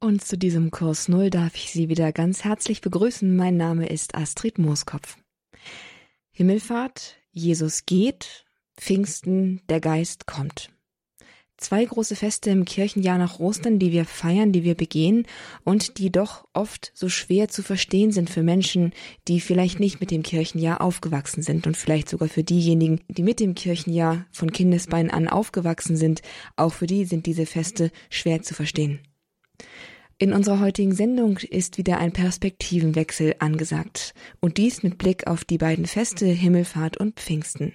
Und zu diesem Kurs Null darf ich Sie wieder ganz herzlich begrüßen. Mein Name ist Astrid Mooskopf. Himmelfahrt, Jesus geht, Pfingsten, der Geist kommt. Zwei große Feste im Kirchenjahr nach Ostern, die wir feiern, die wir begehen und die doch oft so schwer zu verstehen sind für Menschen, die vielleicht nicht mit dem Kirchenjahr aufgewachsen sind und vielleicht sogar für diejenigen, die mit dem Kirchenjahr von Kindesbeinen an aufgewachsen sind. Auch für die sind diese Feste schwer zu verstehen. In unserer heutigen Sendung ist wieder ein Perspektivenwechsel angesagt und dies mit Blick auf die beiden Feste Himmelfahrt und Pfingsten.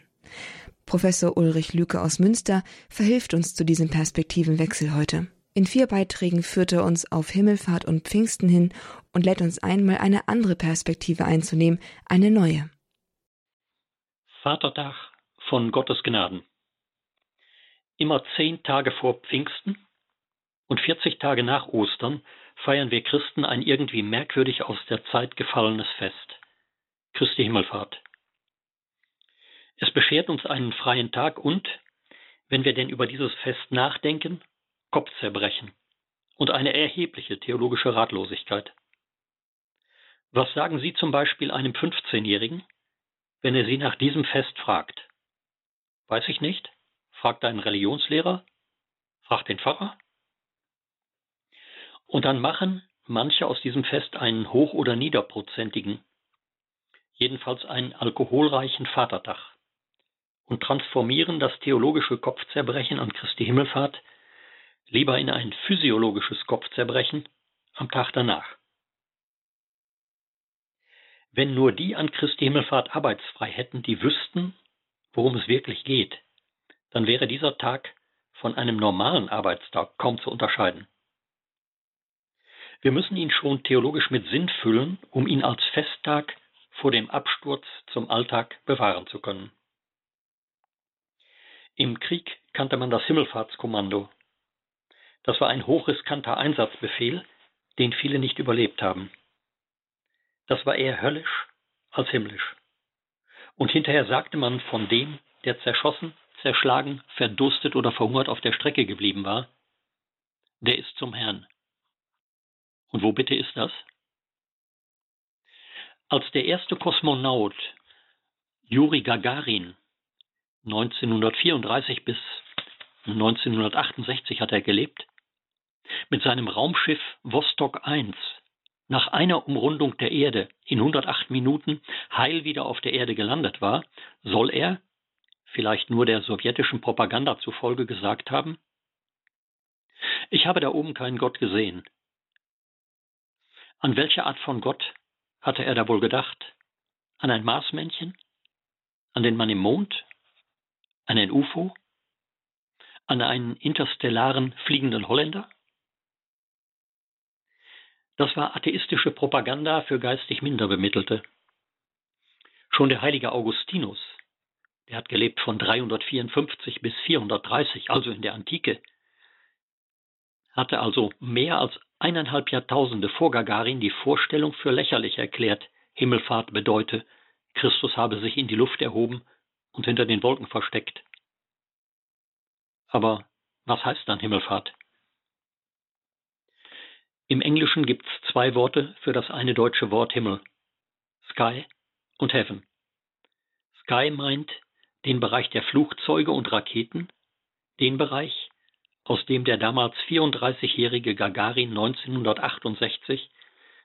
Professor Ulrich Lüke aus Münster verhilft uns zu diesem Perspektivenwechsel heute. In vier Beiträgen führt er uns auf Himmelfahrt und Pfingsten hin und lädt uns einmal eine andere Perspektive einzunehmen, eine neue. Vatertag von Gottes Gnaden. Immer zehn Tage vor Pfingsten und 40 Tage nach Ostern feiern wir Christen ein irgendwie merkwürdig aus der Zeit gefallenes Fest. Christi Himmelfahrt. Es beschert uns einen freien Tag und, wenn wir denn über dieses Fest nachdenken, Kopfzerbrechen und eine erhebliche theologische Ratlosigkeit. Was sagen Sie zum Beispiel einem 15-Jährigen, wenn er Sie nach diesem Fest fragt? Weiß ich nicht? Fragt einen Religionslehrer? Fragt den Pfarrer? Und dann machen manche aus diesem Fest einen hoch- oder niederprozentigen, jedenfalls einen alkoholreichen Vatertag und transformieren das theologische Kopfzerbrechen an Christi Himmelfahrt lieber in ein physiologisches Kopfzerbrechen am Tag danach. Wenn nur die an Christi Himmelfahrt arbeitsfrei hätten, die wüssten, worum es wirklich geht, dann wäre dieser Tag von einem normalen Arbeitstag kaum zu unterscheiden. Wir müssen ihn schon theologisch mit Sinn füllen, um ihn als Festtag vor dem Absturz zum Alltag bewahren zu können. Im Krieg kannte man das Himmelfahrtskommando. Das war ein hochriskanter Einsatzbefehl, den viele nicht überlebt haben. Das war eher höllisch als himmlisch. Und hinterher sagte man von dem, der zerschossen, zerschlagen, verdurstet oder verhungert auf der Strecke geblieben war, der ist zum Herrn. Und wo bitte ist das? Als der erste Kosmonaut Juri Gagarin 1934 bis 1968 hat er gelebt, mit seinem Raumschiff Vostok 1 nach einer Umrundung der Erde in 108 Minuten heil wieder auf der Erde gelandet war, soll er, vielleicht nur der sowjetischen Propaganda zufolge, gesagt haben, ich habe da oben keinen Gott gesehen, an welche Art von Gott hatte er da wohl gedacht? An ein Marsmännchen? An den Mann im Mond? An ein UFO? An einen interstellaren fliegenden Holländer? Das war atheistische Propaganda für geistig Minderbemittelte. Schon der heilige Augustinus, der hat gelebt von 354 bis 430, also in der Antike, hatte also mehr als eineinhalb Jahrtausende vor Gagarin die Vorstellung für lächerlich erklärt, Himmelfahrt bedeute, Christus habe sich in die Luft erhoben und hinter den Wolken versteckt. Aber was heißt dann Himmelfahrt? Im Englischen gibt es zwei Worte für das eine deutsche Wort Himmel. Sky und Heaven. Sky meint den Bereich der Flugzeuge und Raketen, den Bereich, aus dem der damals 34-jährige Gagarin 1968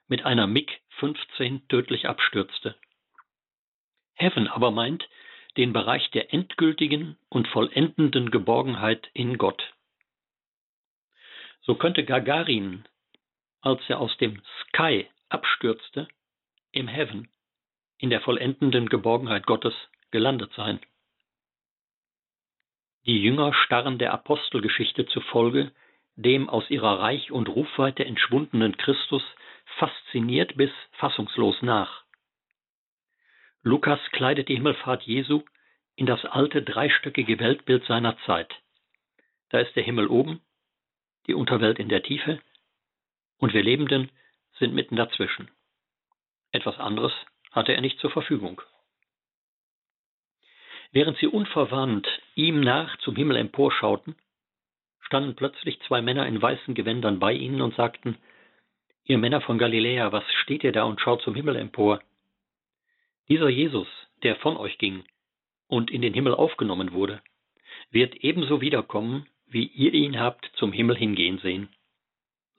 mit einer MiG-15 tödlich abstürzte. Heaven aber meint den Bereich der endgültigen und vollendenden Geborgenheit in Gott. So könnte Gagarin, als er aus dem Sky abstürzte, im Heaven, in der vollendenden Geborgenheit Gottes, gelandet sein. Die Jünger starren der Apostelgeschichte zufolge dem aus ihrer Reich und Rufweite entschwundenen Christus fasziniert bis fassungslos nach. Lukas kleidet die Himmelfahrt Jesu in das alte dreistöckige Weltbild seiner Zeit. Da ist der Himmel oben, die Unterwelt in der Tiefe und wir Lebenden sind mitten dazwischen. Etwas anderes hatte er nicht zur Verfügung. Während sie unverwandt ihm nach zum Himmel emporschauten, standen plötzlich zwei Männer in weißen Gewändern bei ihnen und sagten, Ihr Männer von Galiläa, was steht ihr da und schaut zum Himmel empor? Dieser Jesus, der von euch ging und in den Himmel aufgenommen wurde, wird ebenso wiederkommen, wie ihr ihn habt zum Himmel hingehen sehen.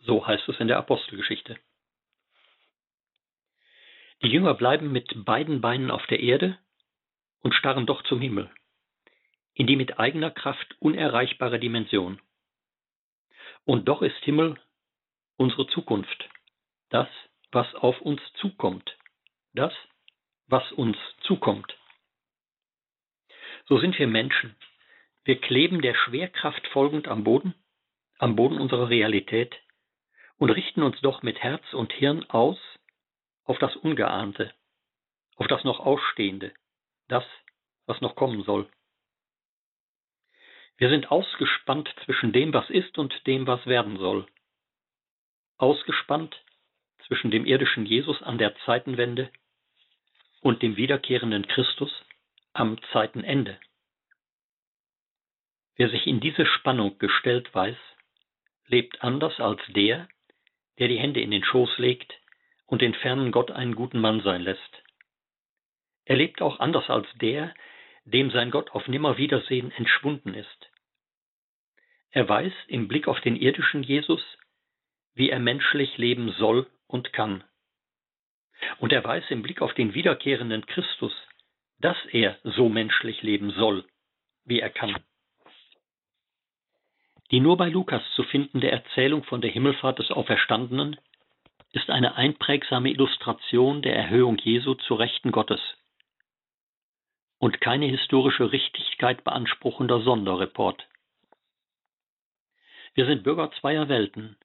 So heißt es in der Apostelgeschichte. Die Jünger bleiben mit beiden Beinen auf der Erde und starren doch zum Himmel, in die mit eigener Kraft unerreichbare Dimension. Und doch ist Himmel unsere Zukunft, das, was auf uns zukommt, das, was uns zukommt. So sind wir Menschen. Wir kleben der Schwerkraft folgend am Boden, am Boden unserer Realität und richten uns doch mit Herz und Hirn aus auf das Ungeahnte, auf das noch Ausstehende, das, was noch kommen soll. Wir sind ausgespannt zwischen dem, was ist und dem, was werden soll. Ausgespannt zwischen dem irdischen Jesus an der Zeitenwende und dem wiederkehrenden Christus am Zeitenende. Wer sich in diese Spannung gestellt weiß, lebt anders als der, der die Hände in den Schoß legt und den fernen Gott einen guten Mann sein lässt. Er lebt auch anders als der, dem sein Gott auf Nimmerwiedersehen entschwunden ist. Er weiß im Blick auf den irdischen Jesus, wie er menschlich leben soll und kann. Und er weiß im Blick auf den wiederkehrenden Christus, dass er so menschlich leben soll, wie er kann. Die nur bei Lukas zu findende Erzählung von der Himmelfahrt des Auferstandenen ist eine einprägsame Illustration der Erhöhung Jesu zu Rechten Gottes und keine historische Richtigkeit beanspruchender Sonderreport. Wir sind Bürger zweier Welten,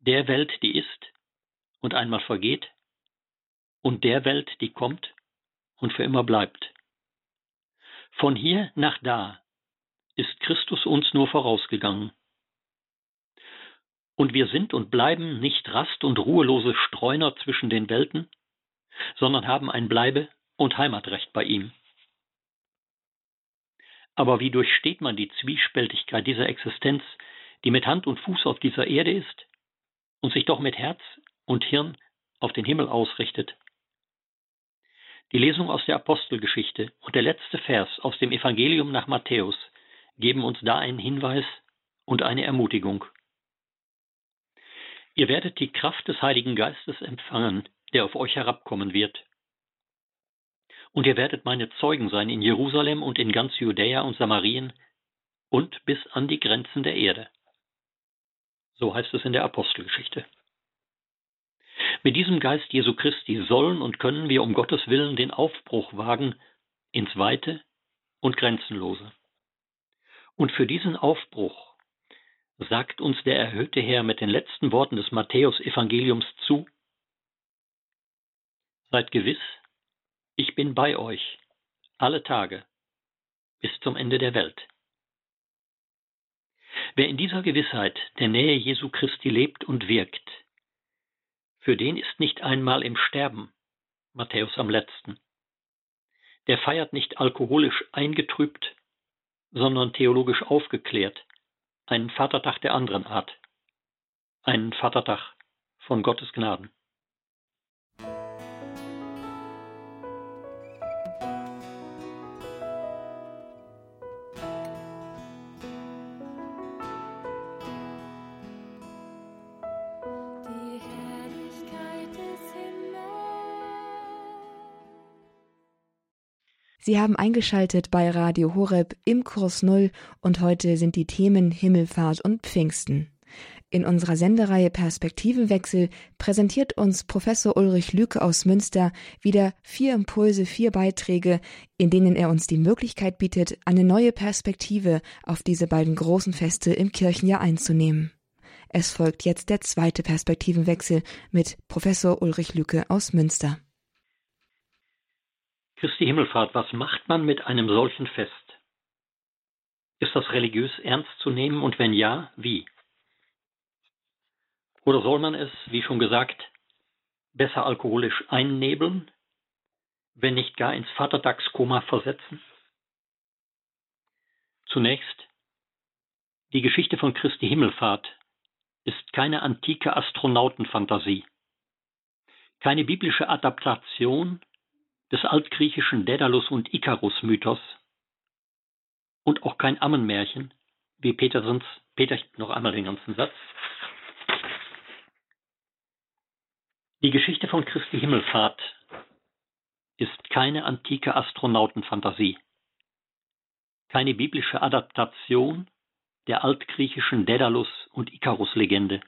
der Welt, die ist und einmal vergeht, und der Welt, die kommt und für immer bleibt. Von hier nach da ist Christus uns nur vorausgegangen. Und wir sind und bleiben nicht rast- und ruhelose Streuner zwischen den Welten, sondern haben ein Bleibe- und Heimatrecht bei ihm. Aber wie durchsteht man die Zwiespältigkeit dieser Existenz, die mit Hand und Fuß auf dieser Erde ist und sich doch mit Herz und Hirn auf den Himmel ausrichtet? Die Lesung aus der Apostelgeschichte und der letzte Vers aus dem Evangelium nach Matthäus geben uns da einen Hinweis und eine Ermutigung. Ihr werdet die Kraft des Heiligen Geistes empfangen, der auf euch herabkommen wird. Und ihr werdet meine Zeugen sein in Jerusalem und in ganz Judäa und Samarien und bis an die Grenzen der Erde. So heißt es in der Apostelgeschichte. Mit diesem Geist Jesu Christi sollen und können wir um Gottes Willen den Aufbruch wagen ins Weite und Grenzenlose. Und für diesen Aufbruch sagt uns der erhöhte Herr mit den letzten Worten des Matthäus-Evangeliums zu: Seid gewiss, ich bin bei euch alle Tage bis zum Ende der Welt. Wer in dieser Gewissheit der Nähe Jesu Christi lebt und wirkt, für den ist nicht einmal im Sterben Matthäus am letzten. Der feiert nicht alkoholisch eingetrübt, sondern theologisch aufgeklärt, einen Vatertag der anderen Art, einen Vatertag von Gottes Gnaden. Sie haben eingeschaltet bei Radio Horeb im Kurs Null und heute sind die Themen Himmelfahrt und Pfingsten. In unserer Sendereihe Perspektivenwechsel präsentiert uns Professor Ulrich Lüke aus Münster wieder vier Impulse, vier Beiträge, in denen er uns die Möglichkeit bietet, eine neue Perspektive auf diese beiden großen Feste im Kirchenjahr einzunehmen. Es folgt jetzt der zweite Perspektivenwechsel mit Professor Ulrich Lücke aus Münster. Christi Himmelfahrt, was macht man mit einem solchen Fest? Ist das religiös ernst zu nehmen und wenn ja, wie? Oder soll man es, wie schon gesagt, besser alkoholisch einnebeln, wenn nicht gar ins Vatertagskoma versetzen? Zunächst die Geschichte von Christi Himmelfahrt ist keine antike Astronautenfantasie, keine biblische Adaptation des altgriechischen Daedalus und Ikarus-Mythos und auch kein Ammenmärchen, wie Petersens, Peter, noch einmal den ganzen Satz. Die Geschichte von Christi Himmelfahrt ist keine antike Astronautenfantasie, keine biblische Adaptation der altgriechischen Daedalus und Ikarus-Legende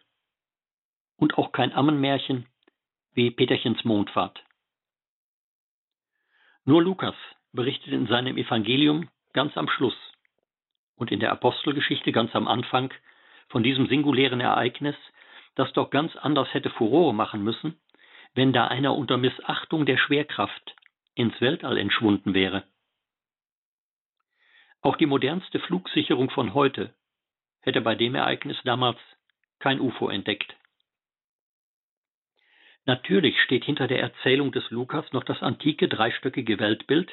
und auch kein Ammenmärchen wie Peterchens Mondfahrt. Nur Lukas berichtet in seinem Evangelium ganz am Schluss und in der Apostelgeschichte ganz am Anfang von diesem singulären Ereignis, das doch ganz anders hätte Furore machen müssen, wenn da einer unter Missachtung der Schwerkraft ins Weltall entschwunden wäre. Auch die modernste Flugsicherung von heute hätte bei dem Ereignis damals kein UFO entdeckt. Natürlich steht hinter der Erzählung des Lukas noch das antike dreistöckige Weltbild,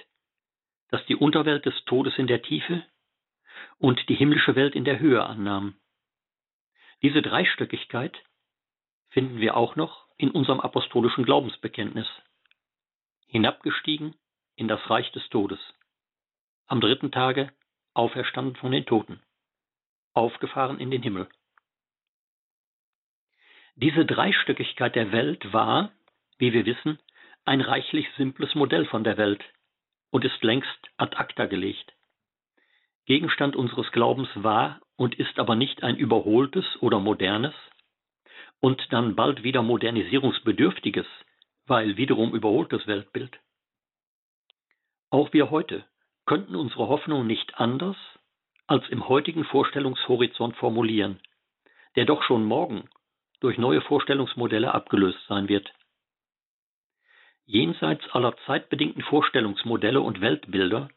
das die Unterwelt des Todes in der Tiefe und die himmlische Welt in der Höhe annahm. Diese Dreistöckigkeit finden wir auch noch in unserem apostolischen Glaubensbekenntnis. Hinabgestiegen in das Reich des Todes. Am dritten Tage auferstanden von den Toten. Aufgefahren in den Himmel. Diese Dreistöckigkeit der Welt war, wie wir wissen, ein reichlich simples Modell von der Welt und ist längst ad acta gelegt. Gegenstand unseres Glaubens war und ist aber nicht ein überholtes oder modernes und dann bald wieder modernisierungsbedürftiges, weil wiederum überholtes Weltbild. Auch wir heute könnten unsere Hoffnung nicht anders als im heutigen Vorstellungshorizont formulieren, der doch schon morgen durch neue Vorstellungsmodelle abgelöst sein wird. Jenseits aller zeitbedingten Vorstellungsmodelle und Weltbilder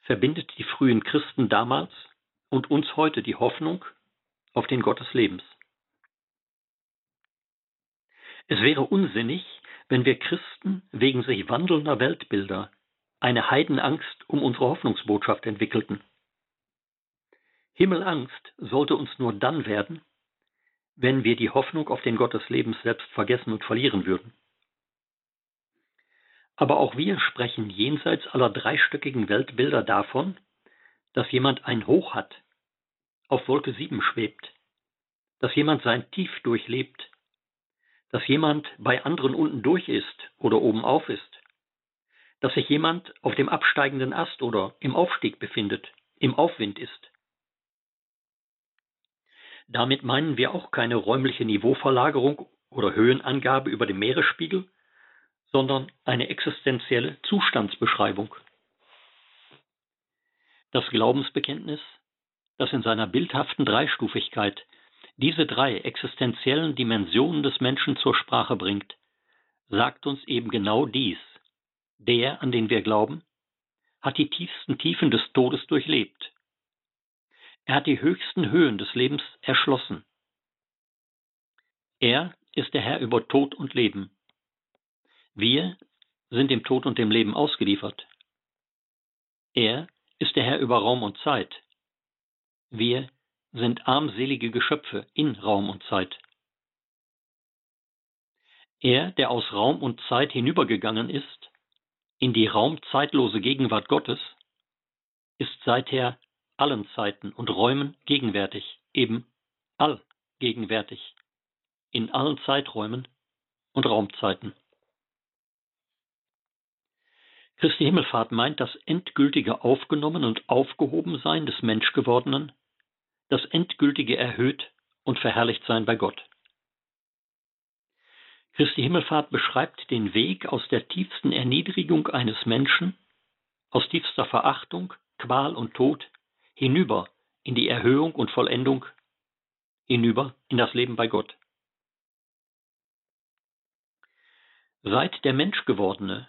verbindet die frühen Christen damals und uns heute die Hoffnung auf den Gott des Lebens. Es wäre unsinnig, wenn wir Christen wegen sich wandelnder Weltbilder eine Heidenangst um unsere Hoffnungsbotschaft entwickelten. Himmelangst sollte uns nur dann werden, wenn wir die Hoffnung auf den Gott des Lebens selbst vergessen und verlieren würden. Aber auch wir sprechen jenseits aller dreistöckigen Weltbilder davon, dass jemand ein Hoch hat, auf Wolke 7 schwebt, dass jemand sein Tief durchlebt, dass jemand bei anderen unten durch ist oder oben auf ist, dass sich jemand auf dem absteigenden Ast oder im Aufstieg befindet, im Aufwind ist. Damit meinen wir auch keine räumliche Niveauverlagerung oder Höhenangabe über dem Meeresspiegel, sondern eine existenzielle Zustandsbeschreibung. Das Glaubensbekenntnis, das in seiner bildhaften Dreistufigkeit diese drei existenziellen Dimensionen des Menschen zur Sprache bringt, sagt uns eben genau dies. Der, an den wir glauben, hat die tiefsten Tiefen des Todes durchlebt er hat die höchsten Höhen des Lebens erschlossen. Er ist der Herr über Tod und Leben. Wir sind dem Tod und dem Leben ausgeliefert. Er ist der Herr über Raum und Zeit. Wir sind armselige Geschöpfe in Raum und Zeit. Er, der aus Raum und Zeit hinübergegangen ist, in die raumzeitlose Gegenwart Gottes, ist seither allen Zeiten und Räumen gegenwärtig, eben allgegenwärtig, in allen Zeiträumen und Raumzeiten. Christi Himmelfahrt meint das endgültige Aufgenommen und Aufgehobensein des Menschgewordenen, das endgültige Erhöht und Verherrlichtsein bei Gott. Christi Himmelfahrt beschreibt den Weg aus der tiefsten Erniedrigung eines Menschen, aus tiefster Verachtung, Qual und Tod hinüber in die Erhöhung und Vollendung, hinüber in das Leben bei Gott. Seit der Menschgewordene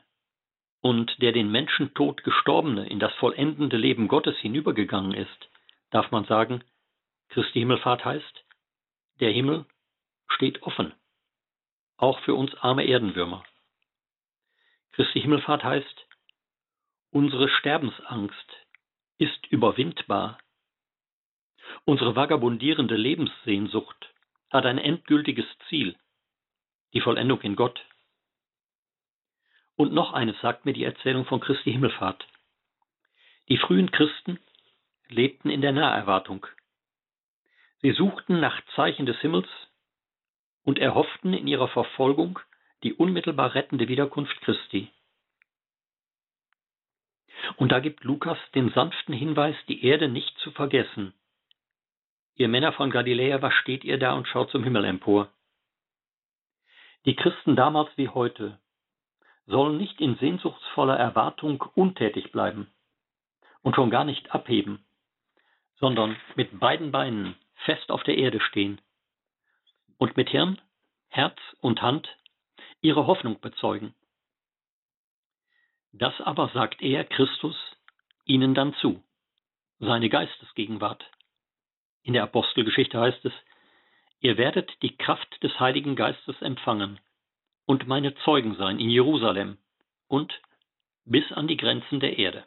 und der den Menschentod gestorbene in das vollendende Leben Gottes hinübergegangen ist, darf man sagen, Christi Himmelfahrt heißt, der Himmel steht offen, auch für uns arme Erdenwürmer. Christi Himmelfahrt heißt, unsere Sterbensangst ist überwindbar. Unsere vagabundierende Lebenssehnsucht hat ein endgültiges Ziel, die Vollendung in Gott. Und noch eines sagt mir die Erzählung von Christi Himmelfahrt. Die frühen Christen lebten in der Naherwartung. Sie suchten nach Zeichen des Himmels und erhofften in ihrer Verfolgung die unmittelbar rettende Wiederkunft Christi. Und da gibt Lukas den sanften Hinweis, die Erde nicht zu vergessen. Ihr Männer von Galiläa, was steht ihr da und schaut zum Himmel empor? Die Christen damals wie heute sollen nicht in sehnsuchtsvoller Erwartung untätig bleiben und schon gar nicht abheben, sondern mit beiden Beinen fest auf der Erde stehen und mit Hirn, Herz und Hand ihre Hoffnung bezeugen. Das aber sagt er, Christus, ihnen dann zu, seine Geistesgegenwart. In der Apostelgeschichte heißt es, ihr werdet die Kraft des Heiligen Geistes empfangen und meine Zeugen sein in Jerusalem und bis an die Grenzen der Erde.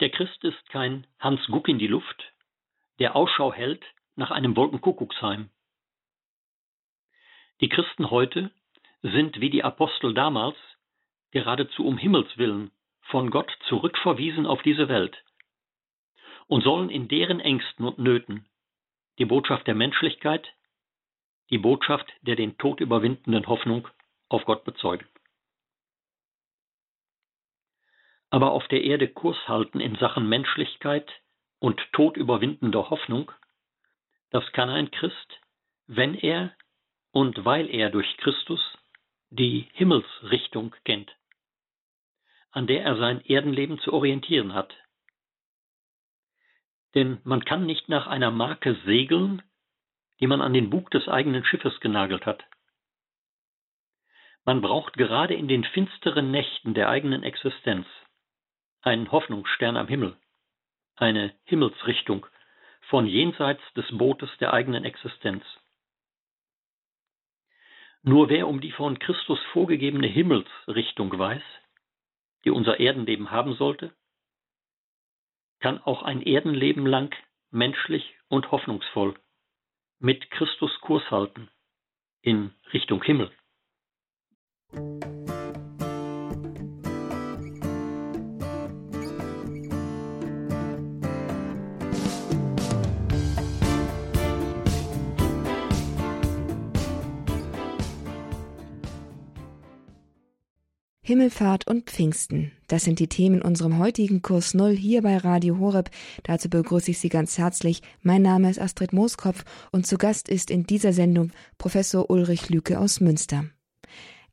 Der Christ ist kein Hans Guck in die Luft, der Ausschau hält nach einem Wolkenkuckucksheim. Die Christen heute sind wie die Apostel damals geradezu um Himmels willen von Gott zurückverwiesen auf diese Welt und sollen in deren Ängsten und Nöten die Botschaft der Menschlichkeit, die Botschaft der den Tod überwindenden Hoffnung auf Gott bezeugen. Aber auf der Erde Kurs halten in Sachen Menschlichkeit und todüberwindender Hoffnung, das kann ein Christ, wenn er und weil er durch Christus die Himmelsrichtung kennt, an der er sein Erdenleben zu orientieren hat. Denn man kann nicht nach einer Marke segeln, die man an den Bug des eigenen Schiffes genagelt hat. Man braucht gerade in den finsteren Nächten der eigenen Existenz einen Hoffnungsstern am Himmel, eine Himmelsrichtung von jenseits des Bootes der eigenen Existenz. Nur wer um die von Christus vorgegebene Himmelsrichtung weiß, die unser Erdenleben haben sollte, kann auch ein Erdenleben lang menschlich und hoffnungsvoll mit Christus Kurs halten in Richtung Himmel. Himmelfahrt und Pfingsten. Das sind die Themen in unserem heutigen Kurs Null hier bei Radio Horeb. Dazu begrüße ich Sie ganz herzlich. Mein Name ist Astrid Mooskopf und zu Gast ist in dieser Sendung Professor Ulrich Lüke aus Münster.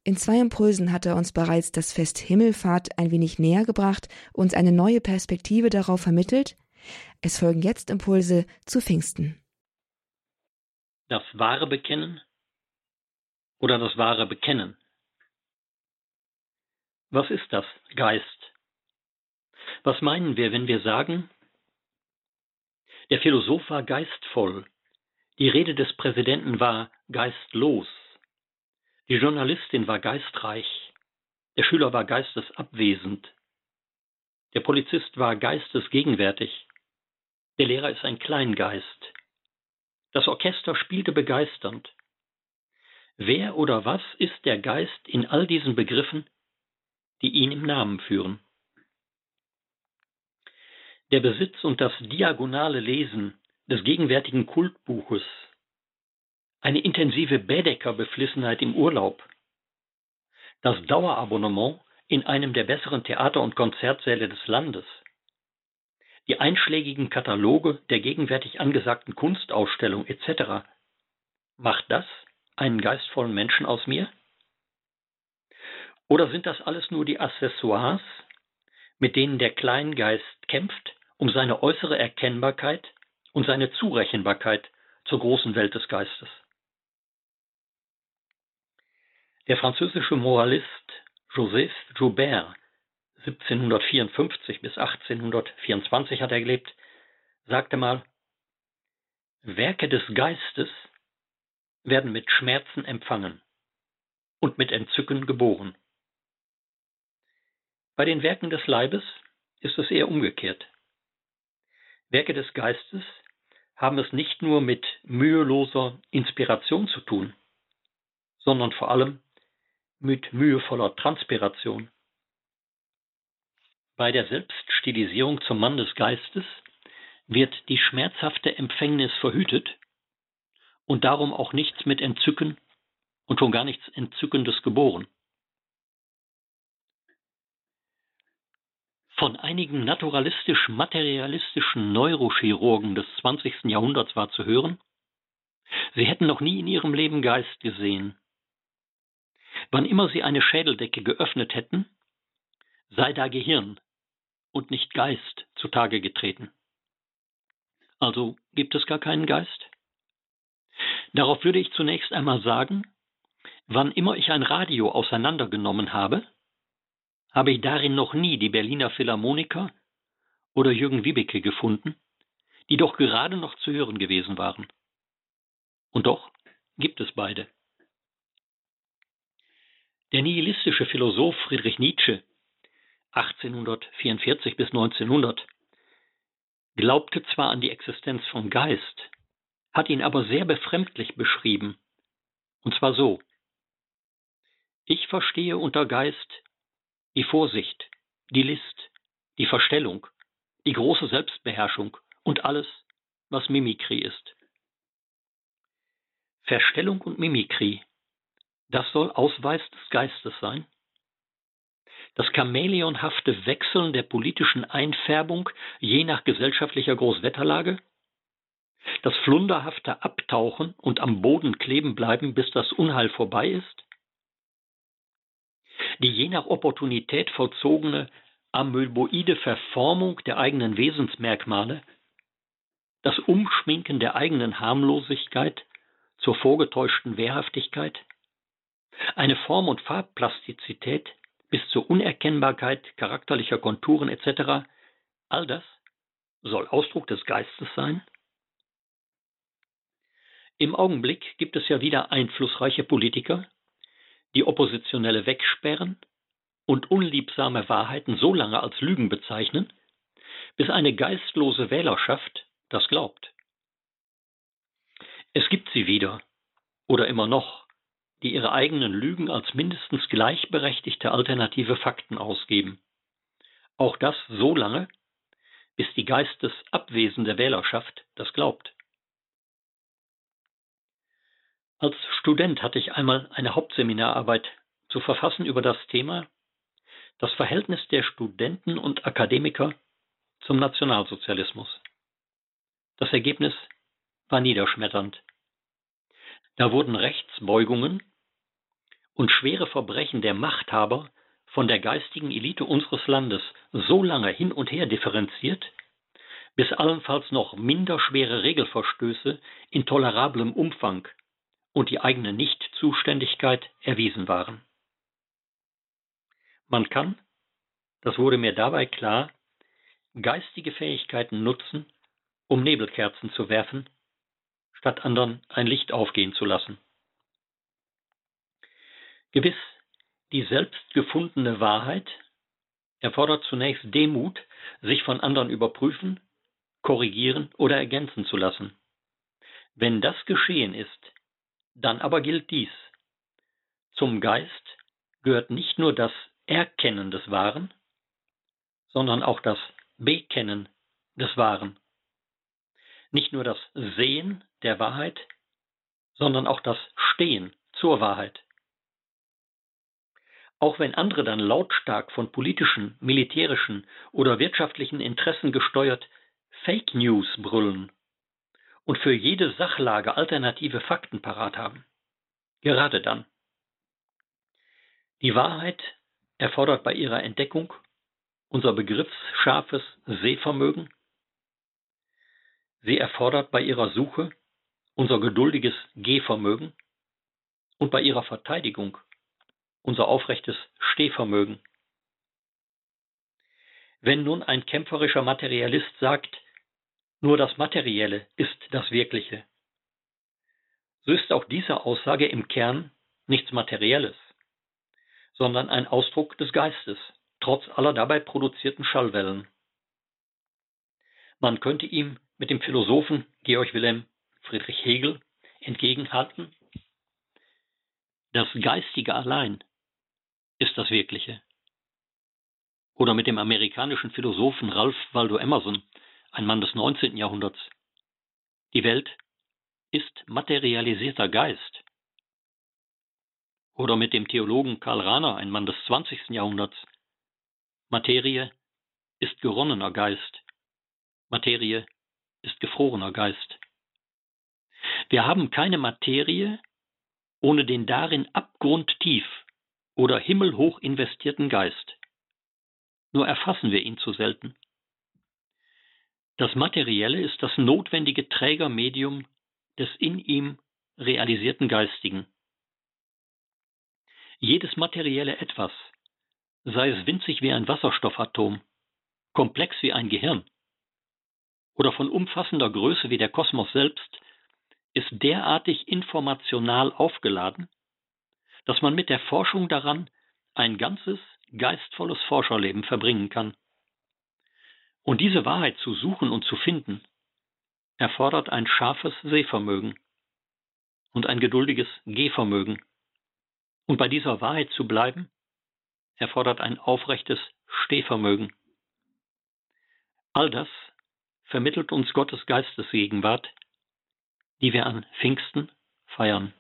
In zwei Impulsen hat er uns bereits das Fest Himmelfahrt ein wenig näher gebracht, uns eine neue Perspektive darauf vermittelt. Es folgen jetzt Impulse zu Pfingsten. Das wahre Bekennen oder das wahre Bekennen? Was ist das, Geist? Was meinen wir, wenn wir sagen, der Philosoph war geistvoll, die Rede des Präsidenten war geistlos, die Journalistin war geistreich, der Schüler war geistesabwesend, der Polizist war geistesgegenwärtig, der Lehrer ist ein Kleingeist, das Orchester spielte begeisternd. Wer oder was ist der Geist in all diesen Begriffen, die ihn im Namen führen. Der Besitz und das diagonale Lesen des gegenwärtigen Kultbuches, eine intensive Bädecker-Beflissenheit im Urlaub, das Dauerabonnement in einem der besseren Theater- und Konzertsäle des Landes, die einschlägigen Kataloge der gegenwärtig angesagten Kunstausstellung etc. Macht das einen geistvollen Menschen aus mir? Oder sind das alles nur die Accessoires, mit denen der Kleingeist kämpft, um seine äußere Erkennbarkeit und seine Zurechenbarkeit zur großen Welt des Geistes? Der französische Moralist Joseph Joubert 1754 bis 1824 hat er gelebt, sagte mal, Werke des Geistes werden mit Schmerzen empfangen und mit Entzücken geboren. Bei den Werken des Leibes ist es eher umgekehrt. Werke des Geistes haben es nicht nur mit müheloser Inspiration zu tun, sondern vor allem mit mühevoller Transpiration. Bei der Selbststilisierung zum Mann des Geistes wird die schmerzhafte Empfängnis verhütet und darum auch nichts mit Entzücken und schon gar nichts Entzückendes geboren. Von einigen naturalistisch-materialistischen Neurochirurgen des 20. Jahrhunderts war zu hören, sie hätten noch nie in ihrem Leben Geist gesehen. Wann immer sie eine Schädeldecke geöffnet hätten, sei da Gehirn und nicht Geist zutage getreten. Also gibt es gar keinen Geist? Darauf würde ich zunächst einmal sagen, wann immer ich ein Radio auseinandergenommen habe, habe ich darin noch nie die Berliner Philharmoniker oder Jürgen Wiebeke gefunden, die doch gerade noch zu hören gewesen waren. Und doch gibt es beide. Der nihilistische Philosoph Friedrich Nietzsche 1844 bis 1900 glaubte zwar an die Existenz von Geist, hat ihn aber sehr befremdlich beschrieben, und zwar so Ich verstehe unter Geist die Vorsicht, die List, die Verstellung, die große Selbstbeherrschung und alles, was Mimikrie ist. Verstellung und Mimikrie, das soll Ausweis des Geistes sein? Das chamäleonhafte Wechseln der politischen Einfärbung je nach gesellschaftlicher Großwetterlage? Das flunderhafte Abtauchen und am Boden kleben bleiben, bis das Unheil vorbei ist? Die je nach Opportunität vollzogene amöboide Verformung der eigenen Wesensmerkmale, das Umschminken der eigenen Harmlosigkeit zur vorgetäuschten Wehrhaftigkeit, eine Form- und Farbplastizität bis zur Unerkennbarkeit charakterlicher Konturen etc., all das soll Ausdruck des Geistes sein? Im Augenblick gibt es ja wieder einflussreiche Politiker, die Oppositionelle wegsperren und unliebsame Wahrheiten so lange als Lügen bezeichnen, bis eine geistlose Wählerschaft das glaubt. Es gibt sie wieder, oder immer noch, die ihre eigenen Lügen als mindestens gleichberechtigte alternative Fakten ausgeben. Auch das so lange, bis die geistesabwesende Wählerschaft das glaubt. Als Student hatte ich einmal eine Hauptseminararbeit zu verfassen über das Thema das Verhältnis der Studenten und Akademiker zum Nationalsozialismus. Das Ergebnis war niederschmetternd. Da wurden Rechtsbeugungen und schwere Verbrechen der Machthaber von der geistigen Elite unseres Landes so lange hin und her differenziert, bis allenfalls noch minder schwere Regelverstöße in tolerablem Umfang und die eigene Nichtzuständigkeit erwiesen waren. Man kann, das wurde mir dabei klar, geistige Fähigkeiten nutzen, um Nebelkerzen zu werfen, statt anderen ein Licht aufgehen zu lassen. Gewiss, die selbst gefundene Wahrheit erfordert zunächst Demut, sich von anderen überprüfen, korrigieren oder ergänzen zu lassen. Wenn das geschehen ist, dann aber gilt dies. Zum Geist gehört nicht nur das Erkennen des Wahren, sondern auch das Bekennen des Wahren. Nicht nur das Sehen der Wahrheit, sondern auch das Stehen zur Wahrheit. Auch wenn andere dann lautstark von politischen, militärischen oder wirtschaftlichen Interessen gesteuert Fake News brüllen, und für jede Sachlage alternative Fakten parat haben. Gerade dann. Die Wahrheit erfordert bei ihrer Entdeckung unser begriffsscharfes Sehvermögen. Sie erfordert bei ihrer Suche unser geduldiges Gehvermögen und bei ihrer Verteidigung unser aufrechtes Stehvermögen. Wenn nun ein kämpferischer Materialist sagt, nur das Materielle ist das Wirkliche. So ist auch diese Aussage im Kern nichts Materielles, sondern ein Ausdruck des Geistes, trotz aller dabei produzierten Schallwellen. Man könnte ihm mit dem Philosophen Georg Wilhelm Friedrich Hegel entgegenhalten, das Geistige allein ist das Wirkliche. Oder mit dem amerikanischen Philosophen Ralph Waldo Emerson, ein Mann des 19. Jahrhunderts. Die Welt ist materialisierter Geist. Oder mit dem Theologen Karl Rahner, ein Mann des 20. Jahrhunderts. Materie ist geronnener Geist. Materie ist gefrorener Geist. Wir haben keine Materie ohne den darin abgrundtief oder himmelhoch investierten Geist. Nur erfassen wir ihn zu selten. Das Materielle ist das notwendige Trägermedium des in ihm realisierten Geistigen. Jedes materielle Etwas, sei es winzig wie ein Wasserstoffatom, komplex wie ein Gehirn oder von umfassender Größe wie der Kosmos selbst, ist derartig informational aufgeladen, dass man mit der Forschung daran ein ganzes geistvolles Forscherleben verbringen kann. Und diese Wahrheit zu suchen und zu finden, erfordert ein scharfes Sehvermögen und ein geduldiges Gehvermögen. Und bei dieser Wahrheit zu bleiben, erfordert ein aufrechtes Stehvermögen. All das vermittelt uns Gottes Geistesgegenwart, die wir an Pfingsten feiern.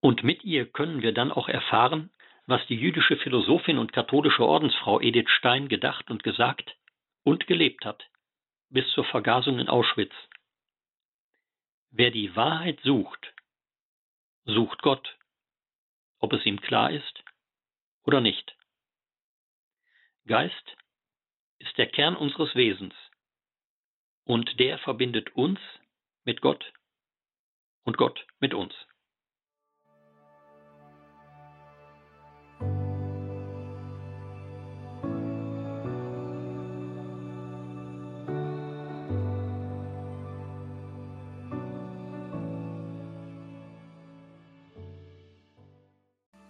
Und mit ihr können wir dann auch erfahren, was die jüdische Philosophin und katholische Ordensfrau Edith Stein gedacht und gesagt und gelebt hat, bis zur Vergasung in Auschwitz. Wer die Wahrheit sucht, sucht Gott, ob es ihm klar ist oder nicht. Geist ist der Kern unseres Wesens und der verbindet uns mit Gott und Gott mit uns.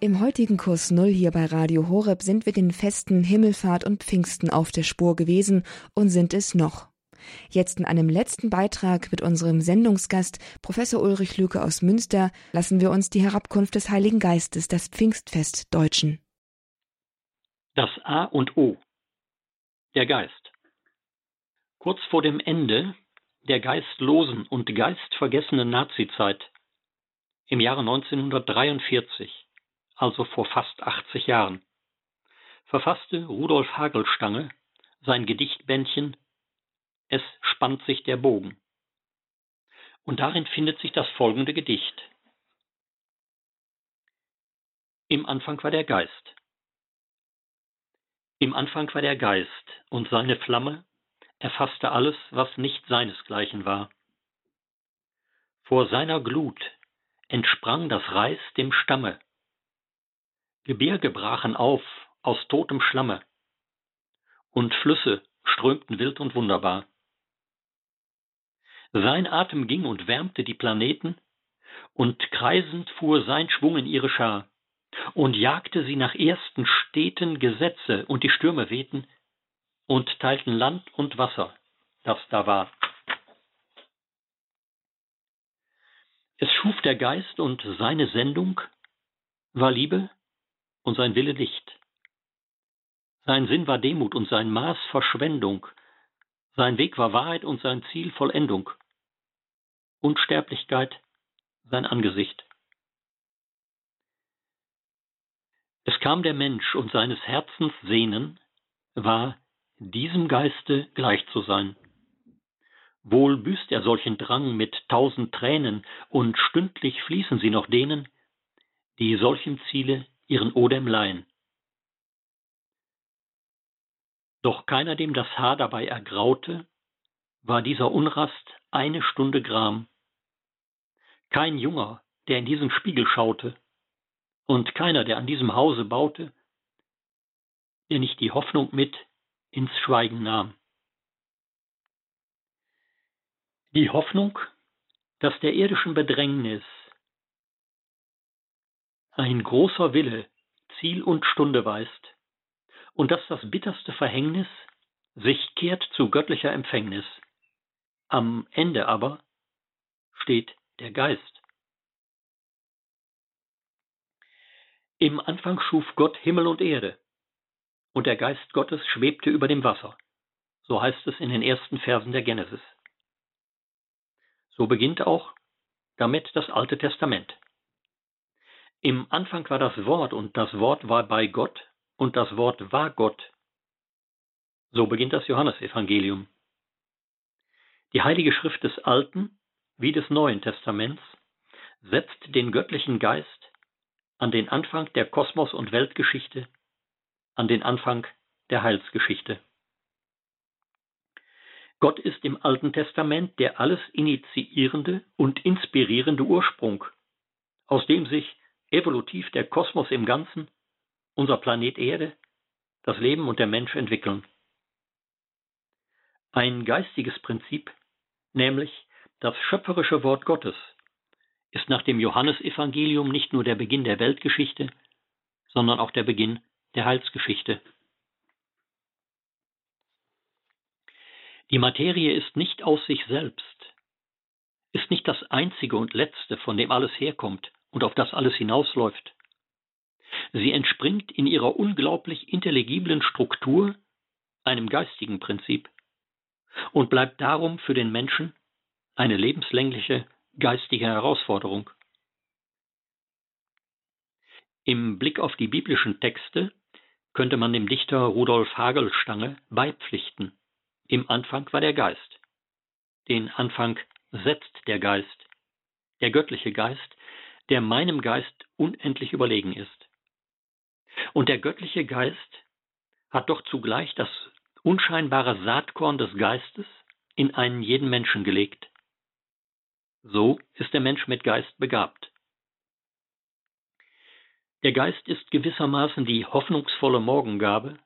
Im heutigen Kurs Null hier bei Radio Horeb sind wir den Festen Himmelfahrt und Pfingsten auf der Spur gewesen und sind es noch. Jetzt in einem letzten Beitrag mit unserem Sendungsgast Professor Ulrich Lüke aus Münster lassen wir uns die Herabkunft des Heiligen Geistes, das Pfingstfest, deutschen. Das A und O. Der Geist. Kurz vor dem Ende der geistlosen und geistvergessenen Nazizeit im Jahre 1943 also vor fast 80 Jahren, verfasste Rudolf Hagelstange sein Gedichtbändchen Es spannt sich der Bogen. Und darin findet sich das folgende Gedicht. Im Anfang war der Geist. Im Anfang war der Geist, und seine Flamme erfasste alles, was nicht seinesgleichen war. Vor seiner Glut entsprang das Reis dem Stamme, Gebirge brachen auf aus totem Schlamme, und Flüsse strömten wild und wunderbar. Sein Atem ging und wärmte die Planeten, und kreisend fuhr sein Schwung in ihre Schar, und jagte sie nach ersten steten Gesetze, und die Stürme wehten und teilten Land und Wasser, das da war. Es schuf der Geist und seine Sendung war Liebe, und sein Wille Licht. Sein Sinn war Demut und sein Maß Verschwendung. Sein Weg war Wahrheit und sein Ziel Vollendung. Unsterblichkeit sein Angesicht. Es kam der Mensch und seines Herzens Sehnen war, diesem Geiste gleich zu sein. Wohl büßt er solchen Drang mit tausend Tränen, und stündlich fließen sie noch denen, die solchem Ziele ihren Odem leihen. Doch keiner, dem das Haar dabei ergraute, war dieser Unrast eine Stunde Gram. Kein Junger, der in diesen Spiegel schaute, und keiner, der an diesem Hause baute, der nicht die Hoffnung mit ins Schweigen nahm. Die Hoffnung, dass der irdischen Bedrängnis ein großer Wille Ziel und Stunde weist, und dass das bitterste Verhängnis sich kehrt zu göttlicher Empfängnis. Am Ende aber steht der Geist. Im Anfang schuf Gott Himmel und Erde, und der Geist Gottes schwebte über dem Wasser. So heißt es in den ersten Versen der Genesis. So beginnt auch damit das Alte Testament. Im Anfang war das Wort und das Wort war bei Gott und das Wort war Gott. So beginnt das Johannesevangelium. Die Heilige Schrift des Alten wie des Neuen Testaments setzt den göttlichen Geist an den Anfang der Kosmos- und Weltgeschichte, an den Anfang der Heilsgeschichte. Gott ist im Alten Testament der alles initiierende und inspirierende Ursprung, aus dem sich evolutiv der Kosmos im Ganzen, unser Planet Erde, das Leben und der Mensch entwickeln. Ein geistiges Prinzip, nämlich das schöpferische Wort Gottes, ist nach dem Johannesevangelium nicht nur der Beginn der Weltgeschichte, sondern auch der Beginn der Heilsgeschichte. Die Materie ist nicht aus sich selbst, ist nicht das Einzige und Letzte, von dem alles herkommt und auf das alles hinausläuft. Sie entspringt in ihrer unglaublich intelligiblen Struktur einem geistigen Prinzip und bleibt darum für den Menschen eine lebenslängliche geistige Herausforderung. Im Blick auf die biblischen Texte könnte man dem Dichter Rudolf Hagelstange beipflichten. Im Anfang war der Geist. Den Anfang setzt der Geist, der göttliche Geist, der meinem Geist unendlich überlegen ist. Und der göttliche Geist hat doch zugleich das unscheinbare Saatkorn des Geistes in einen jeden Menschen gelegt. So ist der Mensch mit Geist begabt. Der Geist ist gewissermaßen die hoffnungsvolle Morgengabe,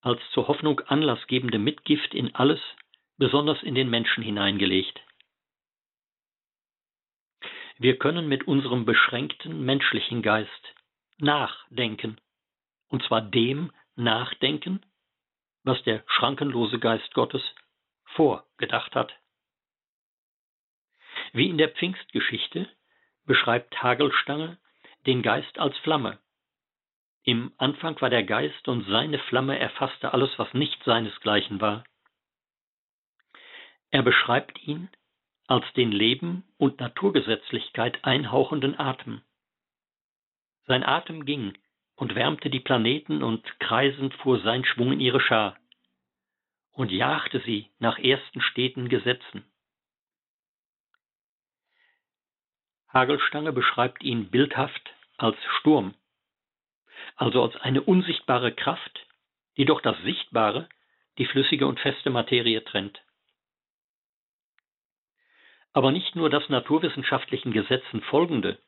als zur Hoffnung anlassgebende Mitgift in alles, besonders in den Menschen hineingelegt. Wir können mit unserem beschränkten menschlichen Geist nachdenken, und zwar dem nachdenken, was der schrankenlose Geist Gottes vorgedacht hat. Wie in der Pfingstgeschichte beschreibt Hagelstange den Geist als Flamme. Im Anfang war der Geist und seine Flamme erfasste alles, was nicht seinesgleichen war. Er beschreibt ihn als den Leben und Naturgesetzlichkeit einhauchenden Atem. Sein Atem ging und wärmte die Planeten und kreisend fuhr sein Schwung in ihre Schar und jagte sie nach ersten steten Gesetzen. Hagelstange beschreibt ihn bildhaft als Sturm, also als eine unsichtbare Kraft, die doch das Sichtbare, die flüssige und feste Materie trennt. Aber nicht nur das naturwissenschaftlichen Gesetzen folgende,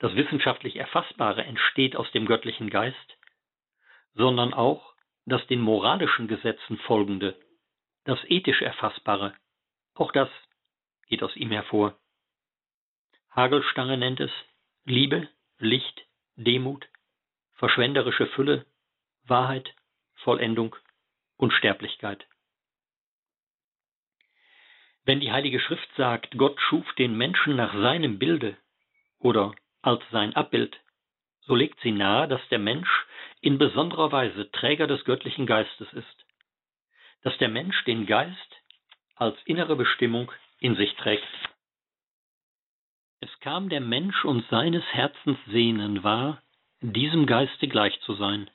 das wissenschaftlich Erfassbare entsteht aus dem göttlichen Geist, sondern auch das den moralischen Gesetzen folgende, das ethisch Erfassbare, auch das geht aus ihm hervor. Hagelstange nennt es Liebe, Licht, Demut, verschwenderische Fülle, Wahrheit, Vollendung, Unsterblichkeit. Wenn die Heilige Schrift sagt, Gott schuf den Menschen nach seinem Bilde oder als sein Abbild, so legt sie nahe, dass der Mensch in besonderer Weise Träger des göttlichen Geistes ist, dass der Mensch den Geist als innere Bestimmung in sich trägt. Es kam der Mensch und seines Herzens Sehnen wahr, diesem Geiste gleich zu sein.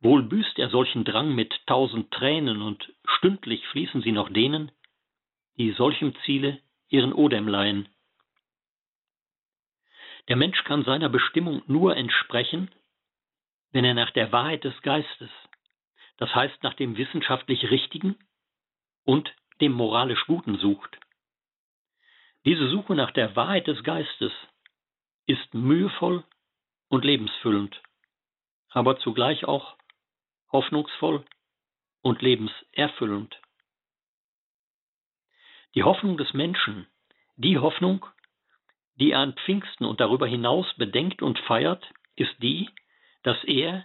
Wohl büßt er solchen Drang mit tausend Tränen und stündlich fließen sie noch denen, die solchem Ziele ihren Odem leihen. Der Mensch kann seiner Bestimmung nur entsprechen, wenn er nach der Wahrheit des Geistes, das heißt nach dem wissenschaftlich Richtigen und dem moralisch Guten sucht. Diese Suche nach der Wahrheit des Geistes ist mühevoll und lebensfüllend, aber zugleich auch hoffnungsvoll und lebenserfüllend. Die Hoffnung des Menschen, die Hoffnung, die er an Pfingsten und darüber hinaus bedenkt und feiert, ist die, dass er,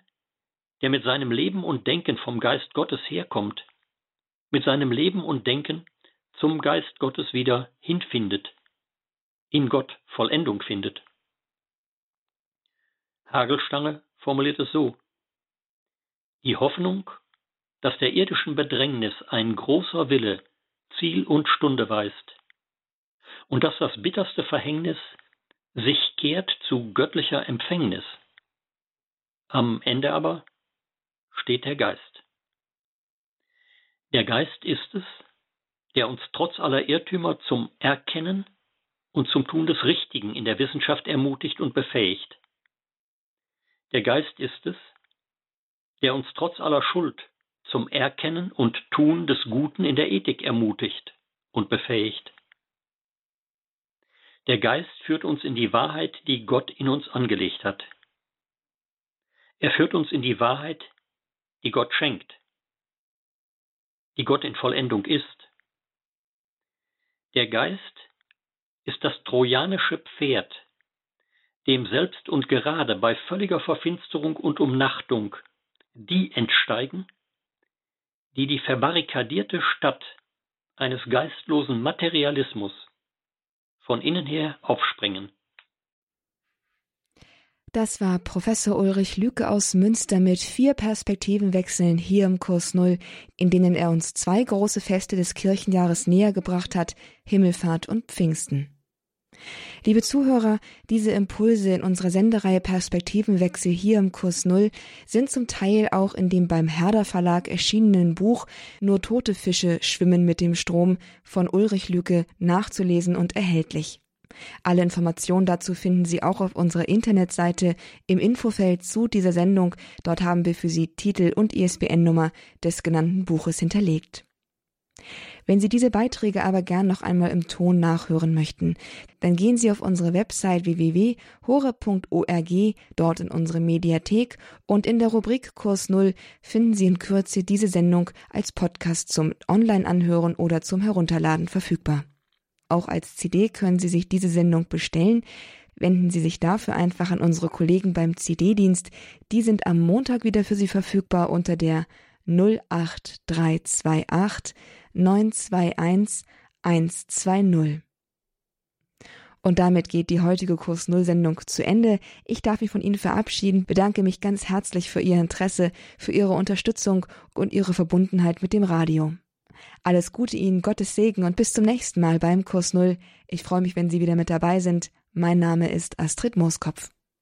der mit seinem Leben und Denken vom Geist Gottes herkommt, mit seinem Leben und Denken zum Geist Gottes wieder hinfindet, in Gott Vollendung findet. Hagelstange formuliert es so. Die Hoffnung, dass der irdischen Bedrängnis ein großer Wille Ziel und Stunde weist und dass das bitterste Verhängnis sich kehrt zu göttlicher Empfängnis. Am Ende aber steht der Geist. Der Geist ist es, der uns trotz aller Irrtümer zum Erkennen und zum Tun des Richtigen in der Wissenschaft ermutigt und befähigt. Der Geist ist es, der uns trotz aller Schuld zum Erkennen und Tun des Guten in der Ethik ermutigt und befähigt. Der Geist führt uns in die Wahrheit, die Gott in uns angelegt hat. Er führt uns in die Wahrheit, die Gott schenkt, die Gott in Vollendung ist. Der Geist ist das trojanische Pferd, dem selbst und gerade bei völliger Verfinsterung und Umnachtung die entsteigen, die die verbarrikadierte Stadt eines geistlosen Materialismus von innen her aufspringen. Das war Professor Ulrich Lüke aus Münster mit vier Perspektivenwechseln hier im Kurs Null, in denen er uns zwei große Feste des Kirchenjahres näher gebracht hat, Himmelfahrt und Pfingsten. Liebe Zuhörer, diese Impulse in unserer Sendereihe Perspektivenwechsel hier im Kurs Null sind zum Teil auch in dem beim Herder Verlag erschienenen Buch Nur tote Fische schwimmen mit dem Strom von Ulrich Lücke nachzulesen und erhältlich. Alle Informationen dazu finden Sie auch auf unserer Internetseite im Infofeld zu dieser Sendung. Dort haben wir für Sie Titel und ISBN-Nummer des genannten Buches hinterlegt. Wenn Sie diese Beiträge aber gern noch einmal im Ton nachhören möchten, dann gehen Sie auf unsere Website www.hore.org, dort in unsere Mediathek und in der Rubrik Kurs Null finden Sie in Kürze diese Sendung als Podcast zum Online-Anhören oder zum Herunterladen verfügbar. Auch als CD können Sie sich diese Sendung bestellen. Wenden Sie sich dafür einfach an unsere Kollegen beim CD-Dienst. Die sind am Montag wieder für Sie verfügbar unter der 08328 921 120. Und damit geht die heutige Kurs Null Sendung zu Ende. Ich darf mich von Ihnen verabschieden, bedanke mich ganz herzlich für Ihr Interesse, für Ihre Unterstützung und Ihre Verbundenheit mit dem Radio. Alles Gute Ihnen, Gottes Segen und bis zum nächsten Mal beim Kurs Null. Ich freue mich, wenn Sie wieder mit dabei sind. Mein Name ist Astrid Mooskopf.